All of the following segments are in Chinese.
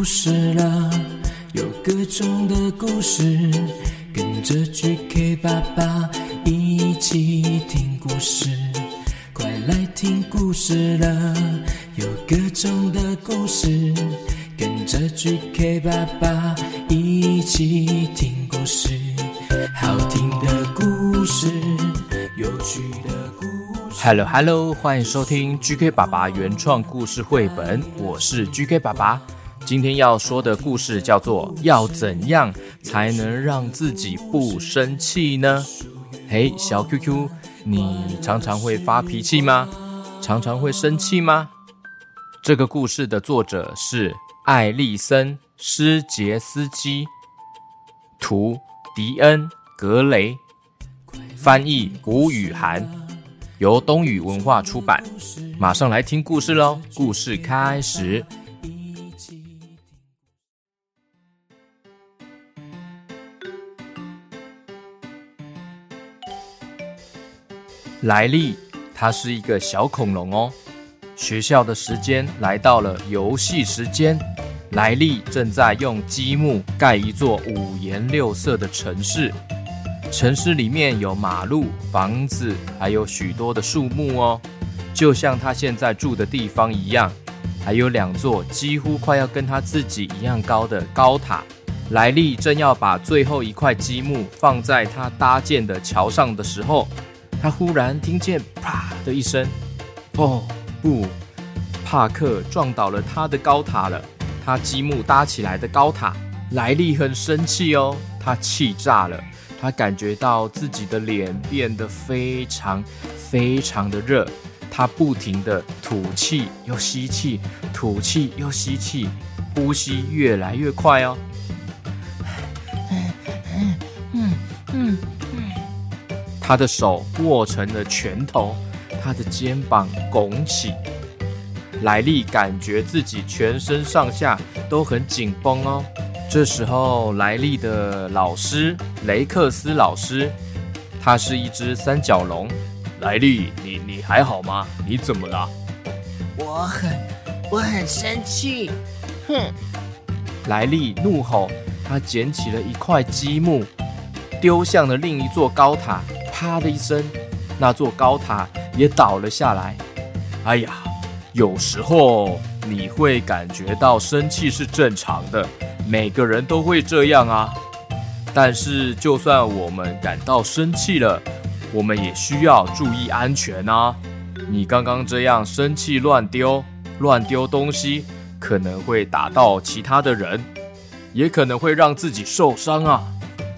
故事了，有各种的故事，跟着 GK 爸爸一起听故事。快来听故事了，有各种的故事，跟着 GK 爸爸一起听故事。好听的故事，有趣的故事。Hello Hello，欢迎收听 GK 爸爸原创故事绘本，我是 GK 爸爸。今天要说的故事叫做《要怎样才能让自己不生气呢》。嘿，小 QQ，你常常会发脾气吗？常常会生气吗？这个故事的作者是艾丽森·施杰斯基，图迪恩·格雷，翻译谷雨涵。由东雨文化出版。马上来听故事喽！故事开始。莱利，他是一个小恐龙哦。学校的时间来到了游戏时间。莱利正在用积木盖一座五颜六色的城市。城市里面有马路、房子，还有许多的树木哦，就像他现在住的地方一样。还有两座几乎快要跟他自己一样高的高塔。莱利正要把最后一块积木放在他搭建的桥上的时候，他忽然听见“啪”的一声。哦，不！帕克撞倒了他的高塔了，他积木搭起来的高塔。莱利很生气哦，他气炸了。他感觉到自己的脸变得非常非常的热，他不停地吐气又吸气，吐气又吸气，呼吸越来越快哦。他的手握成了拳头，他的肩膀拱起。莱利感觉自己全身上下都很紧绷哦。这时候，莱利的老师雷克斯老师，他是一只三角龙。莱利，你你还好吗？你怎么了？我很我很生气，哼！莱利怒吼，他捡起了一块积木，丢向了另一座高塔。啪的一声，那座高塔也倒了下来。哎呀，有时候你会感觉到生气是正常的。每个人都会这样啊，但是就算我们感到生气了，我们也需要注意安全啊。你刚刚这样生气乱丢、乱丢东西，可能会打到其他的人，也可能会让自己受伤啊。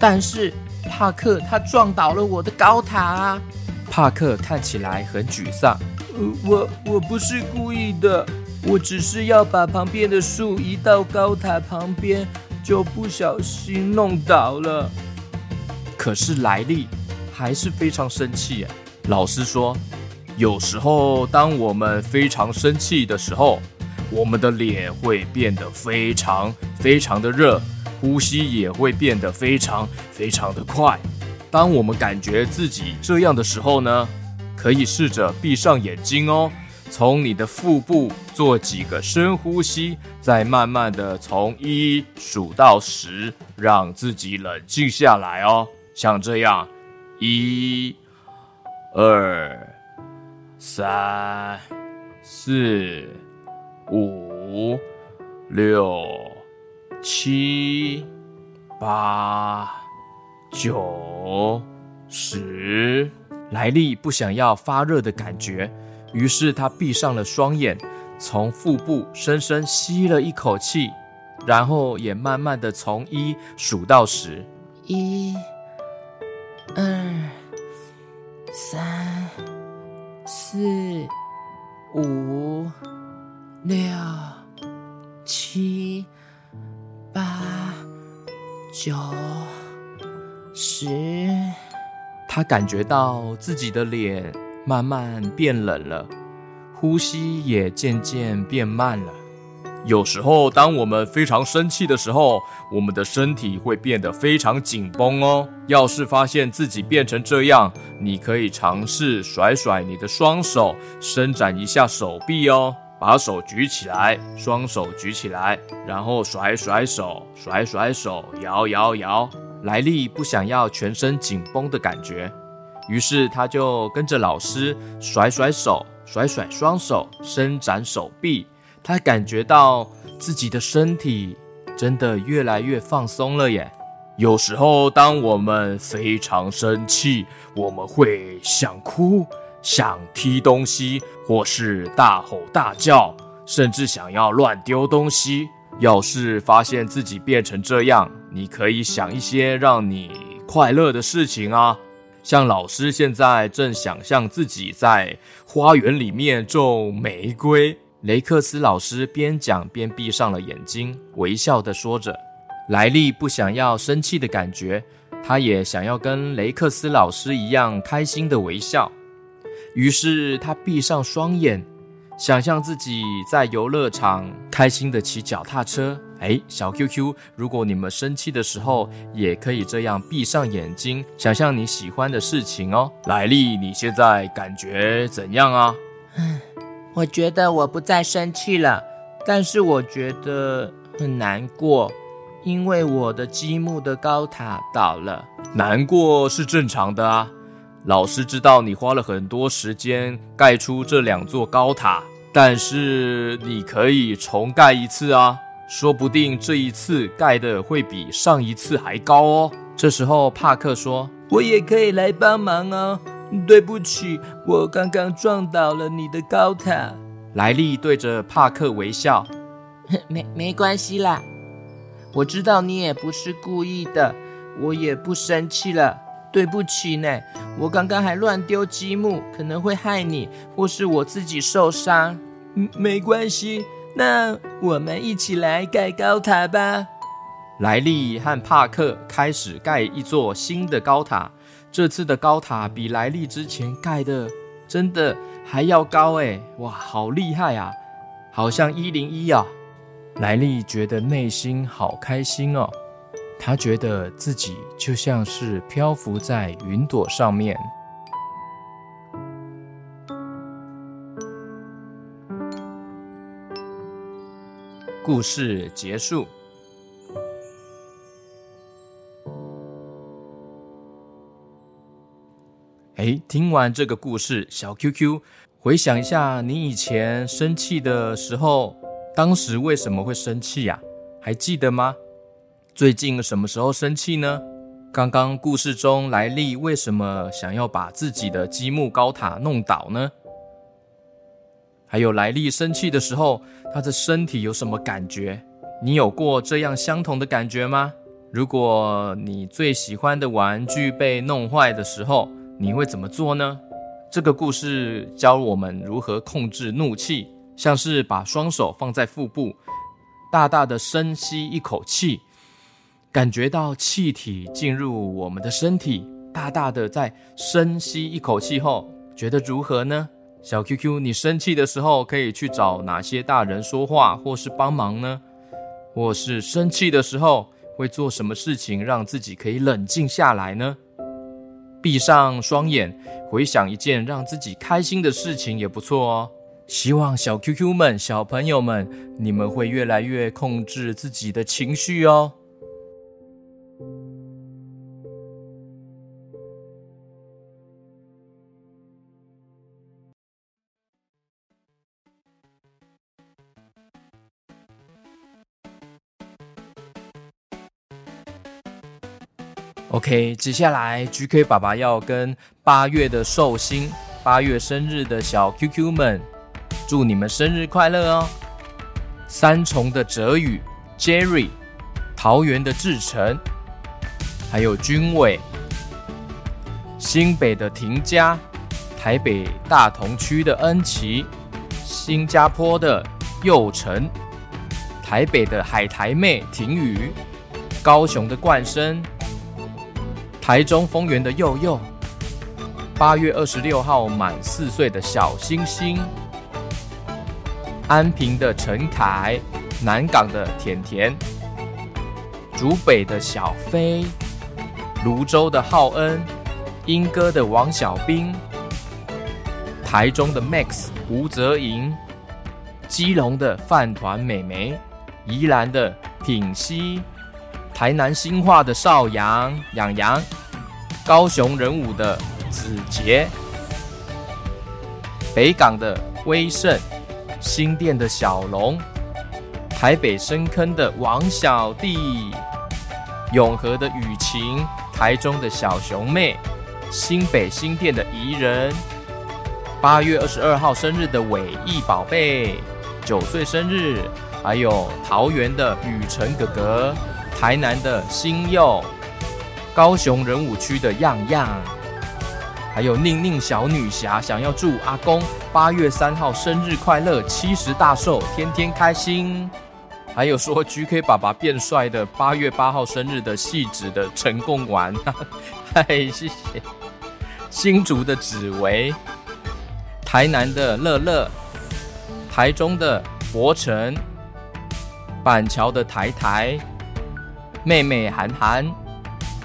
但是帕克他撞倒了我的高塔啊。帕克看起来很沮丧。呃，我我不是故意的。我只是要把旁边的树移到高塔旁边，就不小心弄倒了。可是莱利还是非常生气。老师说，有时候当我们非常生气的时候，我们的脸会变得非常非常的热，呼吸也会变得非常非常的快。当我们感觉自己这样的时候呢，可以试着闭上眼睛哦。从你的腹部做几个深呼吸，再慢慢的从一数到十，让自己冷静下来哦。像这样，一、二、三、四、五、六、七、八、九、十。莱利不想要发热的感觉。于是他闭上了双眼，从腹部深深吸了一口气，然后也慢慢的从一数到十，一、二、三、四、五、六、七、八、九、十。他感觉到自己的脸。慢慢变冷了，呼吸也渐渐变慢了。有时候，当我们非常生气的时候，我们的身体会变得非常紧绷哦。要是发现自己变成这样，你可以尝试甩甩你的双手，伸展一下手臂哦。把手举起来，双手举起来，然后甩甩手，甩甩手，摇摇摇。莱利不想要全身紧绷的感觉，于是他就跟着老师甩甩手，甩甩双手，伸展手臂。他感觉到自己的身体真的越来越放松了耶。有时候，当我们非常生气，我们会想哭。想踢东西，或是大吼大叫，甚至想要乱丢东西。要是发现自己变成这样，你可以想一些让你快乐的事情啊。像老师现在正想象自己在花园里面种玫瑰。雷克斯老师边讲边闭上了眼睛，微笑地说着。莱利不想要生气的感觉，他也想要跟雷克斯老师一样开心的微笑。于是他闭上双眼，想象自己在游乐场开心地骑脚踏车。哎，小 QQ，如果你们生气的时候，也可以这样闭上眼睛，想象你喜欢的事情哦。莱利，你现在感觉怎样啊？嗯，我觉得我不再生气了，但是我觉得很难过，因为我的积木的高塔倒了。难过是正常的啊。老师知道你花了很多时间盖出这两座高塔，但是你可以重盖一次啊，说不定这一次盖的会比上一次还高哦。这时候帕克说：“我也可以来帮忙哦。”对不起，我刚刚撞倒了你的高塔。莱利对着帕克微笑：“ 没没关系啦，我知道你也不是故意的，我也不生气了。”对不起呢，我刚刚还乱丢积木，可能会害你或是我自己受伤。嗯，没关系，那我们一起来盖高塔吧。莱利和帕克开始盖一座新的高塔，这次的高塔比莱利之前盖的真的还要高诶，哇，好厉害啊，好像一零一啊。莱利觉得内心好开心哦。他觉得自己就像是漂浮在云朵上面。故事结束。哎，听完这个故事，小 QQ，回想一下你以前生气的时候，当时为什么会生气呀？还记得吗？最近什么时候生气呢？刚刚故事中莱利为什么想要把自己的积木高塔弄倒呢？还有莱利生气的时候，他的身体有什么感觉？你有过这样相同的感觉吗？如果你最喜欢的玩具被弄坏的时候，你会怎么做呢？这个故事教我们如何控制怒气，像是把双手放在腹部，大大的深吸一口气。感觉到气体进入我们的身体，大大的在深吸一口气后，觉得如何呢？小 QQ，你生气的时候可以去找哪些大人说话或是帮忙呢？或是生气的时候会做什么事情让自己可以冷静下来呢？闭上双眼，回想一件让自己开心的事情也不错哦。希望小 QQ 们、小朋友们，你们会越来越控制自己的情绪哦。OK，接下来 GK 爸爸要跟八月的寿星、八月生日的小 QQ 们，祝你们生日快乐哦！三重的哲宇、Jerry、桃园的志成，还有军伟、新北的庭佳、台北大同区的恩琪、新加坡的佑成、台北的海苔妹婷雨、高雄的冠生。台中丰原的佑佑，八月二十六号满四岁的小星星，安平的陈凯，南港的甜甜，竹北的小飞，芦洲的浩恩，莺歌的王小兵，台中的 Max 吴泽莹，基隆的饭团美眉，宜兰的品溪，台南新化的邵阳。养阳，高雄仁武的子杰，北港的威盛，新店的小龙，台北深坑的王小弟，永和的雨晴，台中的小熊妹，新北新店的怡人。八月二十二号生日的伟毅宝贝，九岁生日，还有桃园的雨辰哥哥，台南的新佑，高雄仁武区的样样，还有宁宁小女侠想要祝阿公八月三号生日快乐，七十大寿，天天开心。还有说 GK 爸爸变帅的八月八号生日的戏子的陈贡丸，嗨，谢谢。新竹的紫薇。台南的乐乐，台中的博成，板桥的台台，妹妹涵涵，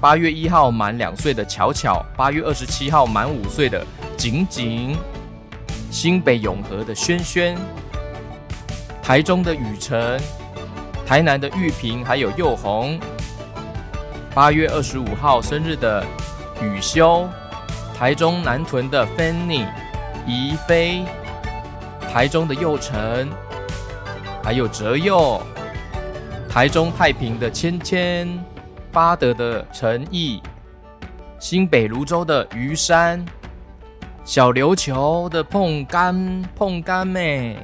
八月一号满两岁的巧巧，八月二十七号满五岁的景景，新北永和的轩轩，台中的雨辰，台南的玉萍还有佑红，八月二十五号生日的雨修，台中南屯的 Fanny。宜飞，台中的佑成，还有哲佑，台中太平的芊芊，巴德的陈毅，新北芦洲的于山，小琉球的碰干碰干妹，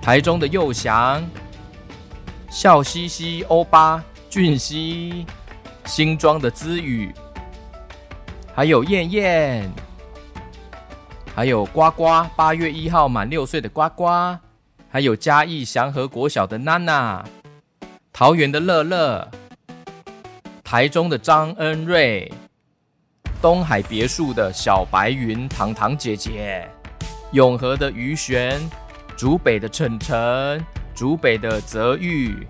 台中的佑翔，笑嘻嘻欧巴俊熙，新庄的姿宇，还有燕燕。还有呱呱，八月一号满六岁的呱呱，还有嘉义祥和国小的娜娜，桃园的乐乐，台中的张恩瑞，东海别墅的小白云糖糖姐姐，永和的于璇，竹北的晨晨，竹北的泽玉，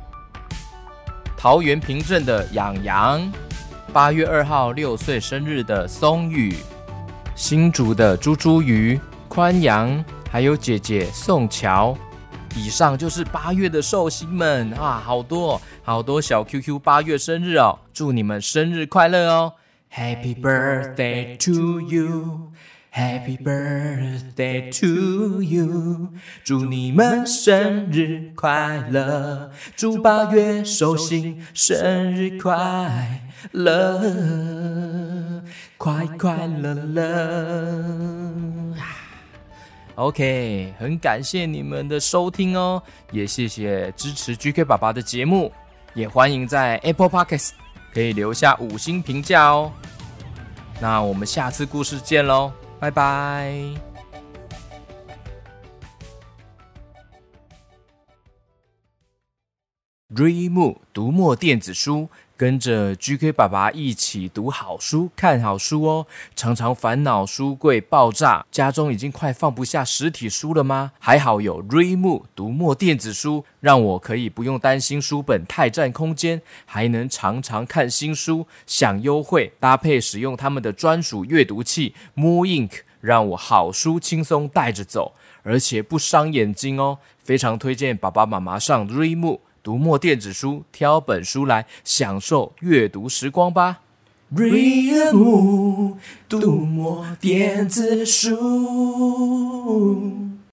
桃园平镇的养羊，八月二号六岁生日的松宇。新竹的猪猪鱼、宽阳，还有姐姐宋乔，以上就是八月的寿星们啊，好多好多小 QQ 八月生日哦，祝你们生日快乐哦！Happy birthday to you，Happy birthday to you，祝你们生日快乐，祝八月寿星生日快乐。快快乐乐，OK，很感谢你们的收听哦，也谢谢支持 GK 爸爸的节目，也欢迎在 Apple Podcast 可以留下五星评价哦。那我们下次故事见喽，拜拜。Readmoo 读墨电子书。跟着 GK 爸爸一起读好书、看好书哦。常常烦恼书柜爆炸，家中已经快放不下实体书了吗？还好有 r e m o 读墨电子书，让我可以不用担心书本太占空间，还能常常看新书，享优惠，搭配使用他们的专属阅读器 Mo Ink，让我好书轻松带着走，而且不伤眼睛哦。非常推荐爸爸妈妈上 Ream。读墨电子书，挑本书来享受阅读时光吧。Readmoo，读墨电子书。